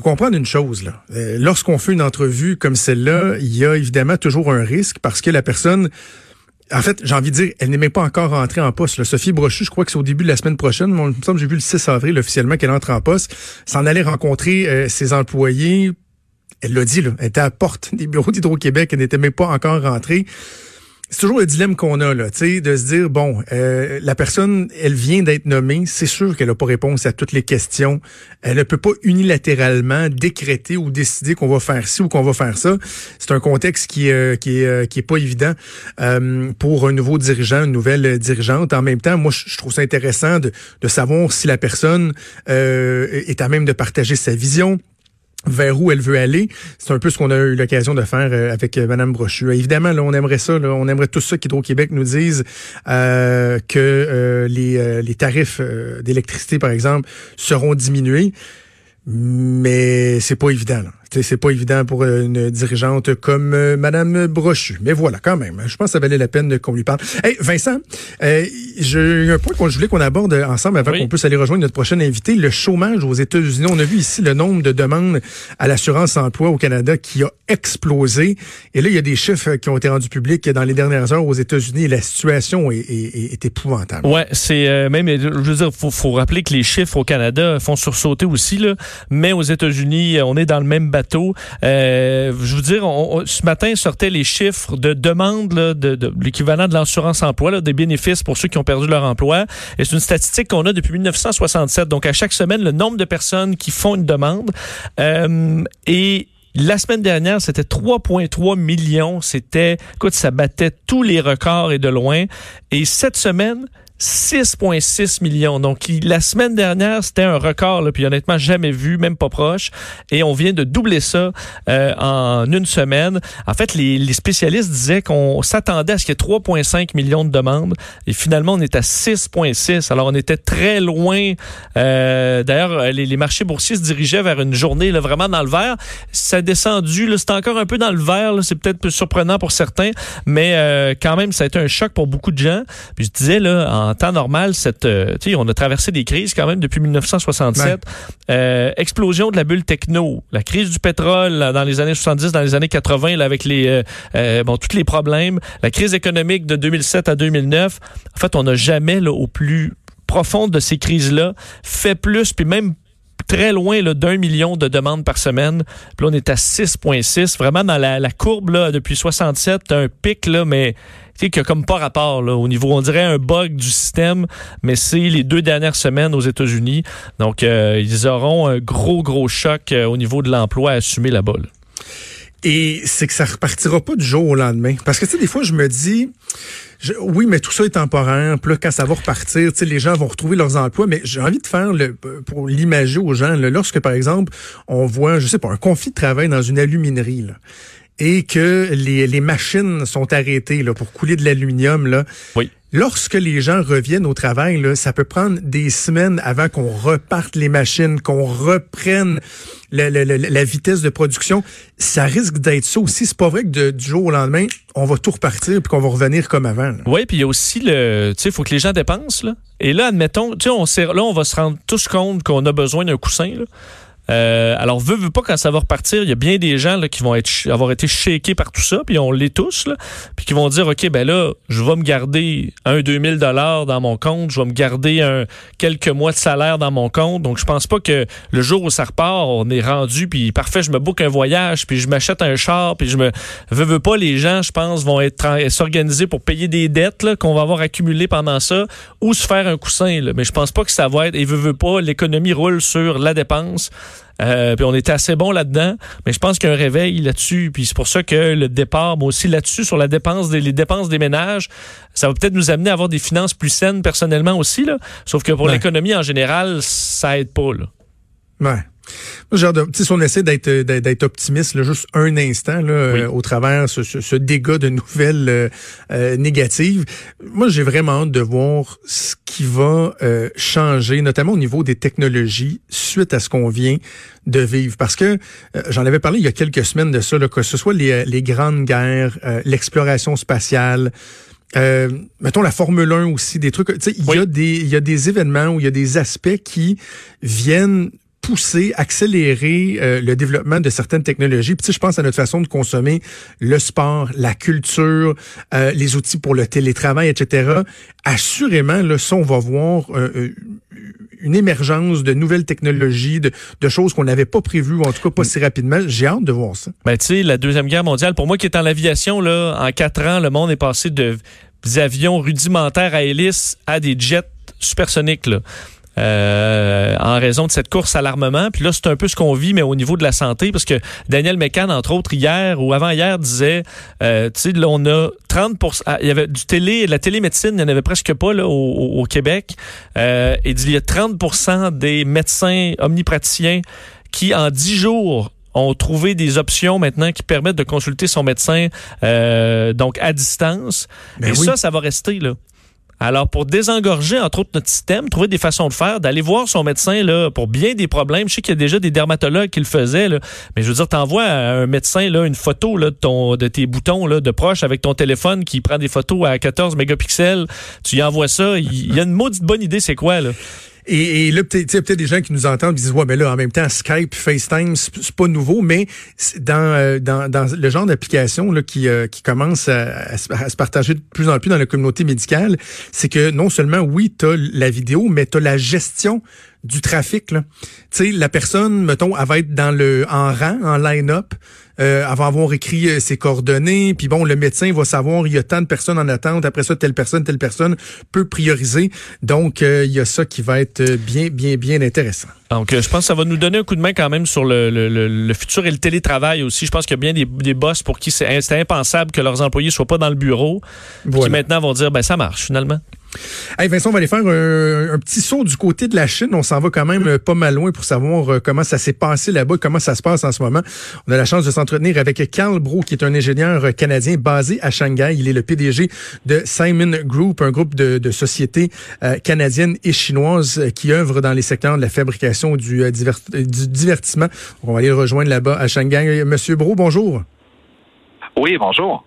Faut comprendre une chose là. Euh, Lorsqu'on fait une entrevue comme celle-là, il y a évidemment toujours un risque parce que la personne en fait, j'ai envie de dire, elle n'est même pas encore rentrée en poste. Là. Sophie Brochu, je crois que c'est au début de la semaine prochaine. Moi, il me semble j'ai vu le 6 avril officiellement qu'elle entre en poste. S'en allait rencontrer euh, ses employés. Elle l'a dit, là, elle était à la porte des bureaux d'Hydro-Québec. Elle n'était même pas encore rentrée c'est toujours le dilemme qu'on a là, de se dire bon, euh, la personne, elle vient d'être nommée, c'est sûr qu'elle n'a pas réponse à toutes les questions. Elle ne peut pas unilatéralement décréter ou décider qu'on va faire ci ou qu'on va faire ça. C'est un contexte qui euh, qui est euh, qui pas évident euh, pour un nouveau dirigeant, une nouvelle dirigeante. En même temps, moi, je trouve ça intéressant de, de savoir si la personne est à même de partager sa vision vers où elle veut aller. C'est un peu ce qu'on a eu l'occasion de faire euh, avec euh, Madame Brochu. Évidemment, là, on aimerait ça, on aimerait tout ça qu'Hydro-Québec nous dise euh, que les, les tarifs d'électricité, par exemple, seront diminués. Mais c'est pas évident. Là c'est pas évident pour une dirigeante comme euh, Madame Brochu. Mais voilà, quand même. Je pense que ça valait la peine qu'on lui parle. Hey, Vincent, euh, j'ai un point qu'on voulais qu'on aborde ensemble avant qu'on puisse aller rejoindre notre prochain invité. Le chômage aux États-Unis. On a vu ici le nombre de demandes à l'assurance emploi au Canada qui a explosé. Et là, il y a des chiffres qui ont été rendus publics dans les dernières heures aux États-Unis. La situation est, est, est épouvantable. Ouais, c'est euh, même, je veux dire, faut, faut rappeler que les chiffres au Canada font sursauter aussi là. Mais aux États-Unis, on est dans le même euh, je veux dire, ce matin sortaient les chiffres de demande de, l'équivalent de l'assurance emploi, des bénéfices pour ceux qui ont perdu leur emploi. C'est une statistique qu'on a depuis 1967. Donc à chaque semaine, le nombre de personnes qui font une demande. Euh, et la semaine dernière, c'était 3,3 millions. C'était, écoute, ça battait tous les records et de loin. Et cette semaine, 6,6 millions. Donc, la semaine dernière, c'était un record, là, puis honnêtement, jamais vu, même pas proche. Et on vient de doubler ça euh, en une semaine. En fait, les, les spécialistes disaient qu'on s'attendait à ce qu'il y ait 3,5 millions de demandes. Et finalement, on est à 6,6. Alors, on était très loin. Euh, D'ailleurs, les, les, marchés boursiers se dirigeaient vers une journée là, vraiment dans le vert. Ça a descendu. C'est encore un peu dans le vert. C'est peut-être surprenant pour certains, mais euh, quand même, ça a été un choc pour beaucoup de gens. Puis je disais, là, en temps normal, cette, euh, on a traversé des crises quand même depuis 1967. Euh, explosion de la bulle techno, la crise du pétrole dans les années 70, dans les années 80, là, avec les, euh, bon, tous les problèmes, la crise économique de 2007 à 2009. En fait, on n'a jamais, là, au plus profond de ces crises-là, fait plus, puis même très loin d'un million de demandes par semaine. Puis là, on est à 6,6. Vraiment, dans la, la courbe, là, depuis 67, un pic, là, mais a comme pas rapport là, au niveau, on dirait un bug du système, mais c'est les deux dernières semaines aux États-Unis. Donc, euh, ils auront un gros, gros choc euh, au niveau de l'emploi à assumer la balle. Et c'est que ça repartira pas du jour au lendemain. Parce que, tu sais, des fois, je me dis, oui, mais tout ça est temporaire. Puis là, quand ça va repartir, les gens vont retrouver leurs emplois. Mais j'ai envie de faire, le, pour l'imager aux gens, lorsque, par exemple, on voit, je sais pas, un conflit de travail dans une aluminerie, là, et que les, les machines sont arrêtées là, pour couler de l'aluminium, là. Oui. Lorsque les gens reviennent au travail, là, ça peut prendre des semaines avant qu'on reparte les machines, qu'on reprenne la, la, la, vitesse de production. Ça risque d'être ça aussi. C'est pas vrai que du jour au lendemain, on va tout repartir puis qu'on va revenir comme avant. Oui, puis il y a aussi le, tu sais, il faut que les gens dépensent là. Et là, admettons, tu sais, on là, on va se rendre tous compte qu'on a besoin d'un coussin là. Euh, alors, veut, veut pas quand ça va repartir, il y a bien des gens là, qui vont être, avoir été shakés par tout ça, puis on l'est tous, là, puis qui vont dire, OK, ben là, je vais me garder un 2000 dollars dans mon compte, je vais me garder un quelques mois de salaire dans mon compte. Donc, je pense pas que le jour où ça repart, on est rendu, puis parfait, je me book un voyage, puis je m'achète un char, puis je me... Veux, veux pas, les gens, je pense, vont être s'organiser pour payer des dettes qu'on va avoir accumulées pendant ça, ou se faire un coussin. Mais je pense pas que ça va être... Et veut, veut pas, l'économie roule sur la dépense. Euh, puis on était assez bon là-dedans, mais je pense qu'il y a un réveil là-dessus. Puis c'est pour ça que le départ, moi aussi là-dessus, sur la dépense des, les dépenses des ménages, ça va peut-être nous amener à avoir des finances plus saines personnellement aussi. Là. Sauf que pour l'économie en général, ça aide pas. Là. Ouais. Genre de, si on essaie d'être d'être optimiste là, juste un instant là, euh, au travers ce, ce, ce, dégât de nouvelles euh, euh, négatives, moi j'ai vraiment hâte de voir ce qui va changer, notamment au niveau des technologies suite à ce qu'on vient de vivre. Parce que j'en avais parlé il y a quelques semaines de ça, là, que ce soit les, les grandes guerres, l'exploration spatiale. mettons la Formule 1 aussi, des trucs. Il y a des il y a des événements où il y a des aspects qui viennent pousser, accélérer euh, le développement de certaines technologies. Puis, je pense à notre façon de consommer le sport, la culture, euh, les outils pour le télétravail, etc. Assurément, là, ça, on va voir euh, une émergence de nouvelles technologies, de, de choses qu'on n'avait pas prévues, ou en tout cas pas si rapidement. J'ai hâte de voir ça. Ben, tu sais, la Deuxième Guerre mondiale, pour moi qui est en aviation, là, en quatre ans, le monde est passé de des avions rudimentaires à hélice à des jets supersoniques. Là. Euh, en raison de cette course à l'armement. Puis là, c'est un peu ce qu'on vit, mais au niveau de la santé, parce que Daniel Mécan, entre autres, hier ou avant-hier, disait, euh, tu sais, là, on a 30 ah, il y avait du télé, la télémédecine, il n'y en avait presque pas là, au, Québec. Euh, et il y a 30% des médecins omnipraticiens qui, en 10 jours, ont trouvé des options maintenant qui permettent de consulter son médecin euh, donc à distance. Ben et ça, ça va rester là. Alors, pour désengorger, entre autres, notre système, trouver des façons de faire, d'aller voir son médecin là, pour bien des problèmes. Je sais qu'il y a déjà des dermatologues qui le faisaient, mais je veux dire, t'envoies à un médecin là, une photo là, de, ton, de tes boutons là, de proche avec ton téléphone qui prend des photos à 14 mégapixels. Tu y envoies ça. Il y a une maudite bonne idée, c'est quoi, là? Et, et là, peut-être peut des gens qui nous entendent qui disent ouais, mais là, en même temps, Skype, FaceTime, c'est pas nouveau, mais dans, euh, dans, dans le genre d'application qui, euh, qui commence à, se partager de plus en plus dans la communauté médicale, c'est que non seulement oui, tu as la vidéo, mais tu as la gestion du trafic. Tu sais, la personne, mettons, elle va être dans le en rang, en line-up, euh, elle va avoir écrit euh, ses coordonnées, puis bon, le médecin va savoir il y a tant de personnes en attente, après ça, telle personne, telle personne peut prioriser. Donc, euh, il y a ça qui va être bien, bien, bien intéressant. Donc, je pense que ça va nous donner un coup de main quand même sur le, le, le futur et le télétravail aussi. Je pense qu'il y a bien des, des boss pour qui c'est impensable que leurs employés soient pas dans le bureau, qui maintenant vont dire, ben ça marche finalement. Hey Vincent, on va aller faire un, petit saut du côté de la Chine. On s'en va quand même euh, pas mal loin pour savoir euh, comment ça s'est passé là-bas, comment ça se passe en ce moment. On a la chance de s'entretenir avec Carl Bro, qui est un ingénieur canadien basé à Shanghai. Il est le PDG de Simon Group, un groupe de, sociétés euh, canadiennes et chinoises qui œuvrent dans les secteurs de la fabrication du, du divertissement. on va aller le rejoindre là-bas à Shanghai. Monsieur Bro, bonjour. Oui, bonjour.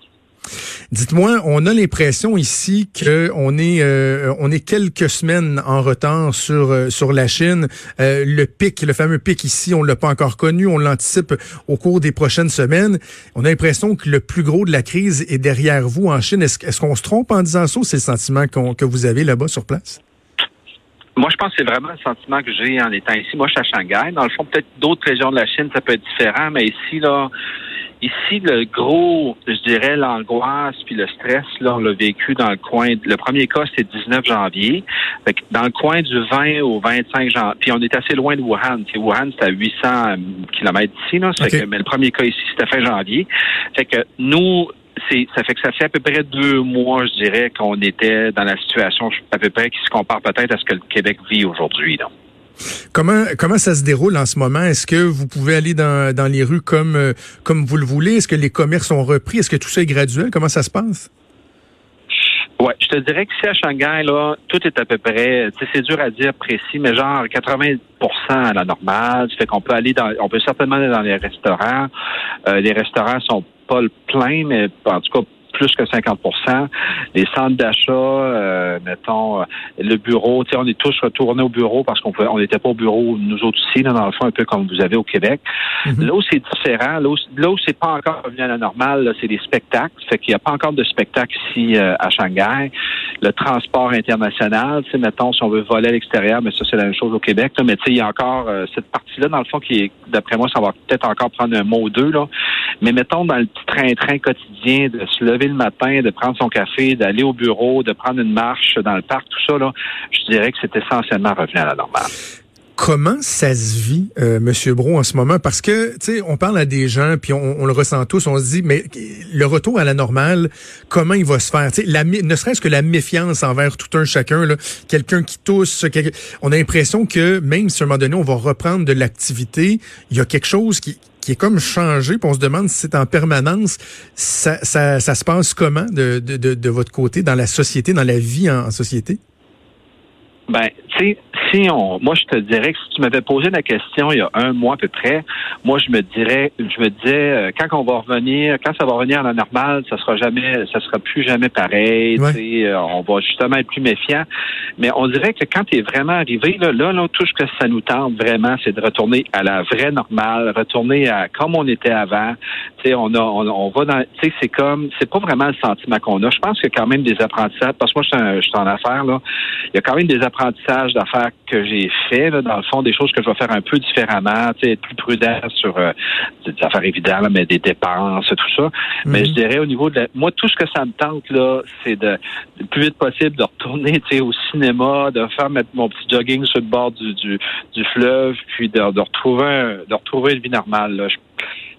Dites-moi, on a l'impression ici euh, on est quelques semaines en retard sur euh, la Chine. Euh, le pic, le fameux pic ici, on l'a pas encore connu. On l'anticipe au cours des prochaines semaines. On a l'impression que le plus gros de la crise est derrière vous en Chine. Est-ce qu'on se trompe en disant ça C'est le sentiment que vous avez là-bas sur place? Moi, je pense que c'est vraiment le sentiment que j'ai en étant ici. Moi, je suis à Shanghai. Dans le fond, peut-être d'autres régions de la Chine, ça peut être différent, mais ici, là, Ici, le gros, je dirais, l'angoisse puis le stress, là, on l'a vécu dans le coin. Le premier cas, c'était 19 janvier. Fait dans le coin du 20 au 25 janvier. Puis on est assez loin de Wuhan. Wuhan, c'est à 800 km d'ici. Là. mais le premier cas ici, c'était fin janvier. Fait que nous, c'est ça fait que ça fait à peu près deux mois, je dirais, qu'on était dans la situation à peu près qui se compare peut-être à ce que le Québec vit aujourd'hui. Comment comment ça se déroule en ce moment? Est-ce que vous pouvez aller dans, dans les rues comme euh, comme vous le voulez? Est-ce que les commerces ont repris? Est-ce que tout ça est graduel? Comment ça se passe? Ouais, je te dirais que si à Shanghai, là, tout est à peu près, c'est dur à dire précis, mais genre 80% à la normale. Ça fait qu'on peut aller dans, on peut certainement aller dans les restaurants. Euh, les restaurants sont pas pleins, mais en tout cas plus que 50% Les centres d'achat, euh, mettons, euh, le bureau, on est tous retournés au bureau parce qu'on on n'était pas au bureau, nous autres ici, dans le fond, un peu comme vous avez au Québec. Mhm. Là où c'est différent, là où, c'est pas encore revenu à la normale, c'est des spectacles. Fait qu'il n'y a pas encore de spectacle ici euh, à Shanghai. Le transport international, mettons, si on veut voler à l'extérieur, mais ça, c'est la même chose au Québec. mais tu sais, il y a encore cette partie-là, dans le fond, qui est, d'après moi, ça va peut-être encore prendre un mot ou deux, là. Mais mettons, dans le petit train-train quotidien de se lever le matin, de prendre son café, d'aller au bureau, de prendre une marche dans le parc, tout ça, là, je dirais que c'est essentiellement revenu à la normale. Comment ça se vit, euh, Monsieur Bro, en ce moment? Parce que, tu sais, on parle à des gens, puis on, on, le ressent tous, on se dit, mais le retour à la normale, comment il va se faire? Tu sais, la, ne serait-ce que la méfiance envers tout un chacun, là, quelqu'un qui tousse, on a l'impression que même si à un moment donné, on va reprendre de l'activité, il y a quelque chose qui, qui est comme changé, puis on se demande si c'est en permanence. Ça, ça, ça, se passe comment de, de, de, de, votre côté, dans la société, dans la vie en, en société? Ben, tu sais, si on, moi, je te dirais que si tu m'avais posé la question il y a un mois à peu près, moi, je me dirais, je me disais, euh, quand on va revenir, quand ça va revenir à la normale, ça sera jamais, ça sera plus jamais pareil. Euh, on va justement être plus méfiant. Mais on dirait que quand tu es vraiment arrivé, là, là, là, tout ce que ça nous tente vraiment, c'est de retourner à la vraie normale, retourner à comme on était avant. Tu sais, on a, on, va dans, tu sais, c'est comme, c'est pas vraiment le sentiment qu'on a. Je pense qu'il y a quand même des apprentissages, parce que moi, je suis, en affaires, là. Il y a quand même des apprentissages d'affaires que j'ai fait, là, dans le fond, des choses que je vais faire un peu différemment, être plus prudent sur euh, des affaires évidentes, mais des dépenses, tout ça. Mais mhm. je dirais au niveau de moi, tout ce que ça me tente, là, c'est de le plus vite possible de retourner au cinéma, de faire mettre mon petit jogging sur le bord du, du, du fleuve, puis de, de retrouver un, de retrouver une vie normale. Là.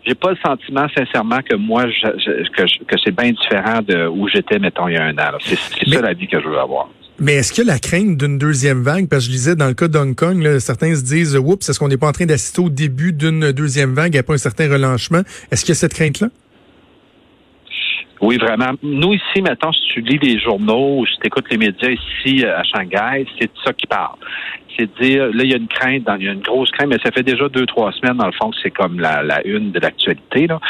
j'ai pas le sentiment, sincèrement, que moi, je, que, que c'est bien différent de où j'étais, mettons, il y a un an. C'est ça la vie que je veux avoir. Mais est-ce a la crainte d'une deuxième vague? Parce que je disais, dans le cas d'Hong Kong, certains se disent, oups, est-ce qu'on n'est pas en train d'assister au début d'une deuxième vague a pas un certain relanchement? Est-ce qu'il y a cette crainte-là? Oui, vraiment. Nous, ici, maintenant, si tu lis les journaux ou si tu écoutes les médias ici à Shanghai, c'est de ça qui parle c'est de dire, là, il y a une crainte, il y a une grosse crainte, mais ça fait déjà deux, trois semaines, dans le fond, que c'est comme la, la une de l'actualité. Là.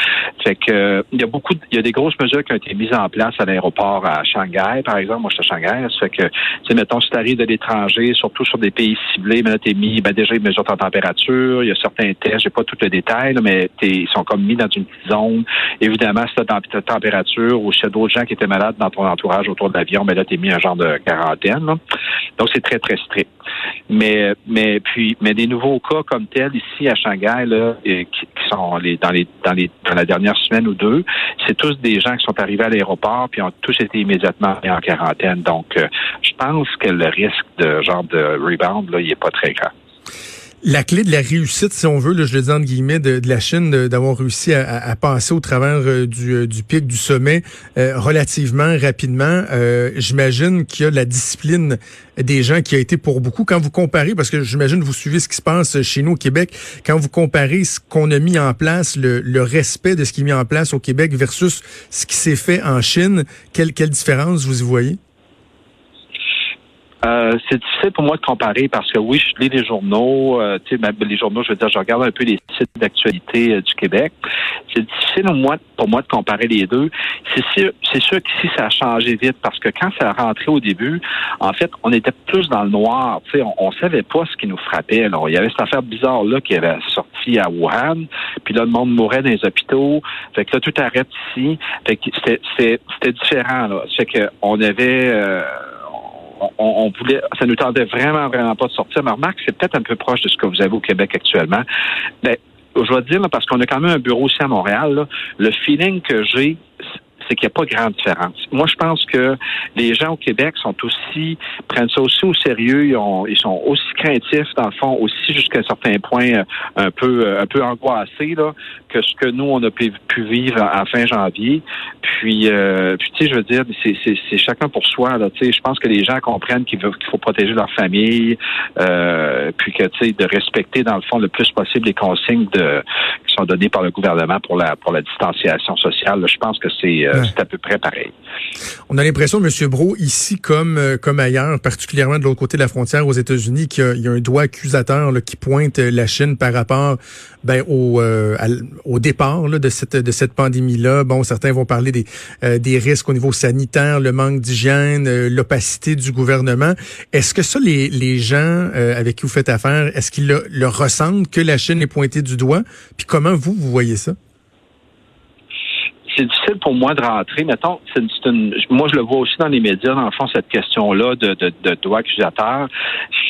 Fait que il y a beaucoup, il y a des grosses mesures qui ont été mises en place à l'aéroport à Shanghai, par exemple. Moi, je suis à Shanghai. Ça fait que, tu mettons, si tu arrives de l'étranger, surtout sur des pays ciblés, mais là, t'es mis, ben, déjà, ils mesurent ta température, il y a certains tests, j'ai pas tout le détail, mais ils sont comme mis dans une petite zone. Évidemment, si tu as ta température ou a d'autres gens qui étaient malades dans ton entourage autour de l'avion, ben là, t'es mis un genre de quarantaine. Donc, c'est très, très strict. Mais, mais puis, mais des nouveaux cas comme tels ici à Shanghai, là, qui, sont les, dans les, dans les, dans la dernière semaine ou deux, c'est tous des gens qui sont arrivés à l'aéroport puis ont tous été immédiatement mis en quarantaine. Donc, euh, je pense que le risque de genre de rebound là, il est pas très grand la clé de la réussite, si on veut, je le dis entre guillemets, de, la Chine, d'avoir réussi à, passer au travers euh, du, euh, du, pic du sommet euh, relativement rapidement, j'imagine qu'il y a la discipline des gens qui a été pour beaucoup. Quand vous comparez, parce que j'imagine vous suivez ce qui se passe chez nous au Québec, quand vous comparez ce qu'on a mis en place, le, le, respect de ce qui est mis en place au Québec versus ce qui s'est fait en Chine, quelle, quelle différence vous y voyez? Euh, c'est difficile pour moi de comparer parce que oui, je lis les journaux, euh, les journaux, je veux dire, je regarde un peu les sites d'actualité euh, du Québec. C'est difficile pour moi, pour moi de comparer les deux. C'est sûr, c'est sûr qu'ici ça a changé vite parce que quand ça a rentré au début, en fait, on était plus dans le noir. On, on savait pas ce qui nous frappait. Là. Il y avait cette affaire bizarre là qui avait sorti à Wuhan, puis là le monde mourait dans les hôpitaux. Fait que là tout arrête ici. Fait que c'était, c'était, différent. Là. Fait que on avait on, voulait, ça nous tendait vraiment, vraiment pas de sortir. Mais remarque, c'est peut-être un peu proche de ce que vous avez au Québec actuellement. Mais je dois dire, parce qu'on a quand même un bureau aussi à Montréal, le feeling que j'ai, c'est qu'il n'y a pas grande différence. Moi, je pense que les gens au Québec sont aussi, prennent ça aussi au sérieux, ils, ont, ils sont aussi craintifs, dans le fond, aussi jusqu'à un certain point euh, un peu euh, un peu angoissés là, que ce que nous, on a pu, vivre à, fin janvier. Puis, euh, puis tu sais, je veux dire, c'est chacun pour soi. Là, tu sais, je pense que les gens comprennent qu'il faut protéger leur famille, euh, puis que tu sais, de respecter, dans le fond, le plus possible les consignes de, qui sont données par le gouvernement pour la pour la distanciation sociale. je pense que c'est c'est à peu près pareil. On a l'impression, M. Bro, ici comme euh, comme ailleurs, particulièrement de l'autre côté de la frontière aux États-Unis, qu'il y, a un doigt accusateur qui pointe la Chine par rapport ben, au, euh, au départ de cette de cette pandémie-là. Bon, certains vont parler des, euh, des risques au niveau sanitaire, le manque d'hygiène, l'opacité du gouvernement. Est-ce que ça, les, les gens avec qui vous faites affaire, est-ce qu'ils le, le ressentent que la Chine est pointée du doigt? Puis comment vous, vous voyez ça? C'est difficile pour moi de rentrer. Mettons, c'est une, moi, je le vois aussi dans les médias, dans le fond, cette question-là de, de, de doigt accusateur.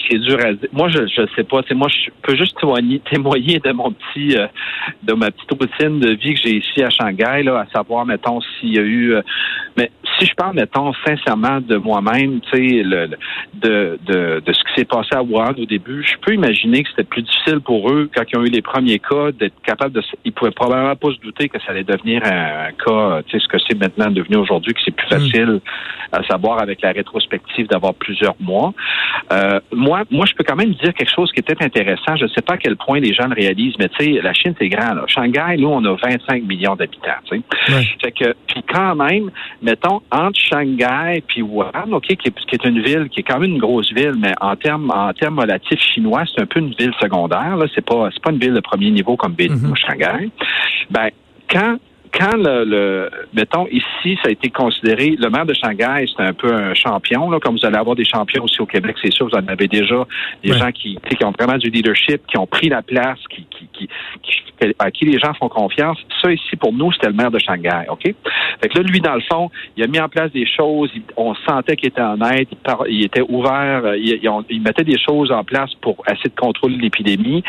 C'est dur à dire. Moi, je ne sais pas. Moi, je peux juste témoigner, témoigner de mon petit, euh, de ma petite routine de vie que j'ai ici à Shanghai, là, à savoir, mettons, s'il y a eu. Euh, mais si je parle, mettons, sincèrement de moi-même, tu sais, le, de, de, de ce qui s'est passé à Wuhan au début, je peux imaginer que c'était plus difficile pour eux quand ils ont eu les premiers cas d'être capables de. Ils pouvaient probablement pas se douter que ça allait devenir un cas, tu sais, ce que c'est maintenant devenu aujourd'hui, que c'est plus facile à savoir avec la rétrospective d'avoir plusieurs mois. Euh, moi, moi, je peux quand même dire quelque chose qui est peut-être intéressant. Je ne sais pas à quel point les gens le réalisent, mais tu sais, la Chine, c'est grand. Là. Shanghai, nous, on a 25 millions d'habitants. tu sais. Fait que, puis quand même, mettons, entre Shanghai puis Wuhan, OK, qui est, qui est une ville, qui est quand même une grosse ville, mais en termes en termes relatifs chinois, c'est un peu une ville secondaire. Là, c'est pas c'est pas une ville de premier niveau comme Beijing Mhm. ou Shanghai. Ben, quand quand le, le mettons ici, ça a été considéré, le maire de Shanghai, c'est un peu un champion, là, comme vous allez avoir des champions aussi au Québec, c'est sûr, vous en avez déjà des Ouais. gens qui, qui ont vraiment du leadership, qui ont pris la place, qui, qui, qui, qui- à qui les gens font confiance. Ça ici, pour nous, c'était le maire de Shanghai, OK? Fait que là, lui, dans le fond, il a mis en place des choses, il- on sentait qu'il était honnête, il, par- il était ouvert, euh, il, il- on- il mettait des choses en place pour essayer de contrôler l'épidémie.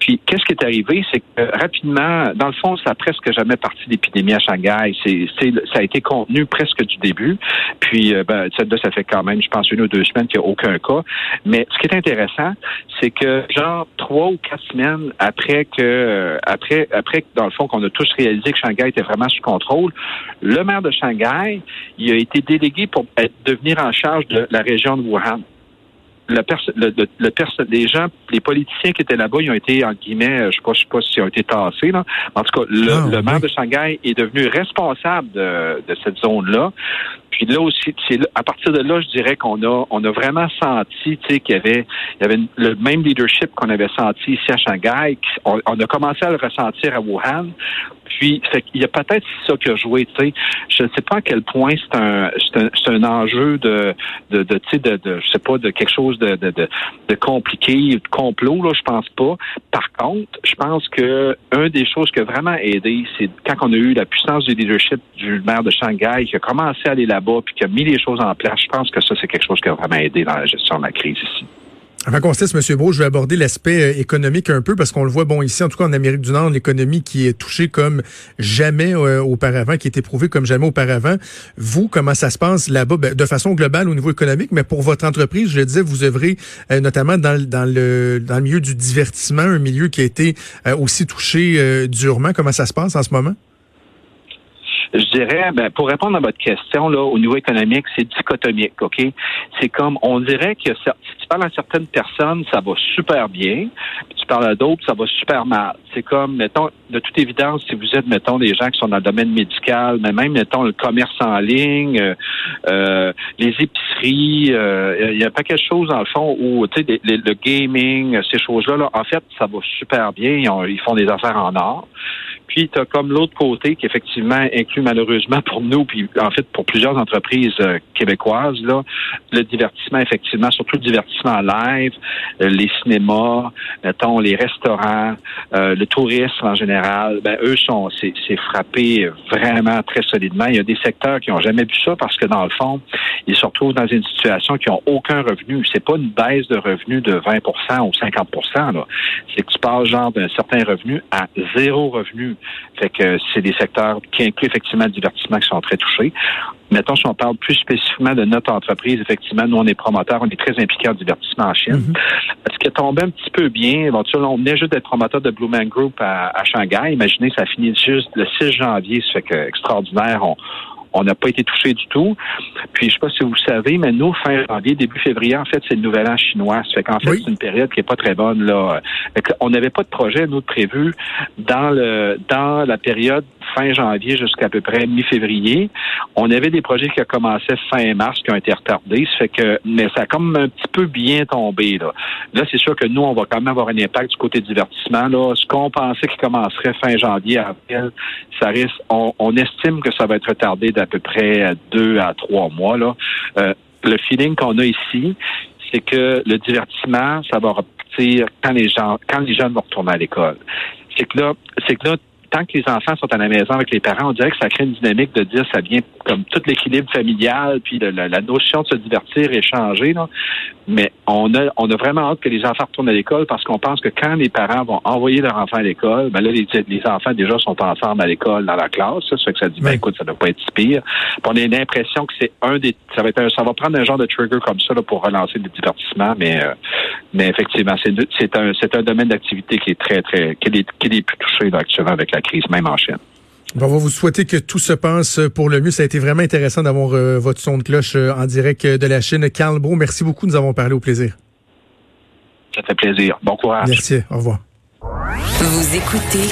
Puis, qu'est-ce qui est arrivé? C'est que euh, rapidement, dans le fond, ça n'a presque jamais parti d'épidémie à Shanghai. C'est, ça a été contenu presque du début. Puis, euh, ben, là, ça fait quand même, je pense, une ou deux semaines qu'il n'y a aucun cas. Mais ce qui est intéressant, c'est que, genre, trois ou quatre semaines après que, euh, après, après, dans le fond, qu'on a tous réalisé que Shanghai était vraiment sous contrôle, le maire de Shanghai, il a été délégué pour devenir en charge de la région de Wuhan le le, le, le les gens, les politiciens qui étaient là-bas, ils ont été, en guillemets, je sais pas, je sais pas s'ils ont été tassés, là. En tout cas, le, Ah, le maire oui. de Shanghai est devenu responsable de, de cette zone-là. Puis là aussi, à partir de là, je dirais qu'on a, on a vraiment senti, tu sais, qu'il y avait, il y avait le même leadership qu'on avait senti ici à Shanghai. on a commencé à le ressentir à Wuhan. Puis, qu'il y a peut-être ça qui a joué, tu sais. Je ne sais pas à quel point c'est un, c'est un, c'est un enjeu de, de, de, de, de, je sais pas, de quelque chose de, de, de, de compliqué, de complot, là, je pense pas. Par contre, je pense que un des choses qui a vraiment aidé, c'est quand on a eu la puissance du leadership du maire de Shanghai, qui a commencé à aller là-bas, puis qui a mis les choses en place. Je pense que ça, c'est quelque chose qui a vraiment aidé dans la gestion de la crise ici. Avant qu'on se laisse, M. Beau, je vais aborder l'aspect euh, économique un peu parce qu'on le voit, bon, ici, en tout cas en Amérique du Nord, l'économie qui est touchée comme jamais euh, auparavant, qui est éprouvée comme jamais auparavant. Vous, comment ça se passe là-bas, ben, de façon globale au niveau économique, mais pour votre entreprise, je le disais, vous œuvrez euh, notamment dans, le- dans, le, dans le milieu du divertissement, un milieu qui a été euh, aussi touché euh, durement. Comment ça se passe en ce moment? Je dirais, ben, pour répondre à votre question, là, au niveau économique, c'est dichotomique, OK? C'est comme, on dirait que parles à certaines personnes, ça va super bien, tu parles à d'autres, ça va super mal. C'est comme, mettons, de toute évidence, si vous êtes, mettons, des gens qui sont dans le domaine médical, mais même, mettons, le commerce en ligne, euh, euh, les épiceries, euh, il y a pas quelque chose, dans le fond, où, tu sais, le gaming, ces choses-là, là, en fait, ça va super bien. Ils font des affaires en or. Puis, tu as comme l'autre côté qui, effectivement, inclut malheureusement pour nous, puis en fait pour plusieurs entreprises euh, québécoises, là, le divertissement, effectivement, surtout le divertissement live, euh, les cinémas, mettons, les restaurants, euh, le tourisme en général, ben, eux sont, c'est, c'est frappé vraiment très solidement. Il y a des secteurs qui n'ont jamais vu ça parce que, dans le fond, ils se retrouvent dans une situation qui n'ont aucun revenu. C'est pas une baisse de revenus de 20% ou 50 là. C'est que tu passes genre d'un certain revenu à zéro revenu. Fait que c'est des secteurs qui incluent effectivement le divertissement qui sont très touchés. Mettons, si on parle plus spécifiquement de notre entreprise, effectivement, nous, on est promoteurs, on est très impliqués en divertissement en Chine. Ce qui est tombé un petit peu bien, là, on venait juste d'être promoteur de Blue Man Group à, à Shanghai. Imaginez, ça finit juste le 6 janvier, ça fait que extraordinaire. On, on n'a pas été touché du tout. Puis, je sais pas si vous savez, mais nous, fin janvier, début février, en fait, c'est le nouvel an chinois. Ça fait qu'en fait, Oui. c'est une période qui est pas très bonne, là. On n'avait pas de projet, nous, de prévu dans le, dans la période fin janvier jusqu'à peu près mi-février. On avait des projets qui ont commencé fin mars, qui ont été retardés. Que, mais ça a comme un petit peu bien tombé, là. C'est sûr que nous, on va quand même avoir un impact du côté divertissement, là. Ce qu'on pensait qui commencerait fin janvier, avril, ça risque, on, estime que ça va être retardé d'à peu près deux à trois mois. Euh, le feeling qu'on a ici, c'est que le divertissement, ça va repartir quand les gens, quand les jeunes vont retourner à l'école. C'est que là, c'est que là, tant que les enfants sont à la maison avec les parents, on dirait que ça crée une dynamique de dire ça vient comme tout l'équilibre familial, puis la, la notion de se divertir est changée. Là. Mais on a, on a vraiment hâte que les enfants retournent à l'école parce qu'on pense que quand les parents vont envoyer leurs enfants à l'école, ben là, les, les enfants déjà sont ensemble à l'école dans la classe. Ça, que ça dit, ben écoute, ça ne doit pas être si pire. Puis on a l'impression que c'est un des, ça va être un- ça va prendre un genre de trigger comme ça là, pour relancer le divertissement, mais, euh, mais effectivement, c'est, un, c'est un domaine d'activité qui est très, très, qui est, qui est les plus touché là, actuellement avec la crise, même en Chine. Bon, on va vous souhaiter que tout se passe pour le mieux. Ça a été vraiment intéressant d'avoir euh, votre son de cloche euh, en direct de la Chine. Carl Bro, merci beaucoup. Nous avons parlé au plaisir. Ça fait plaisir. Bon courage. Merci. Au revoir. Vous écoutez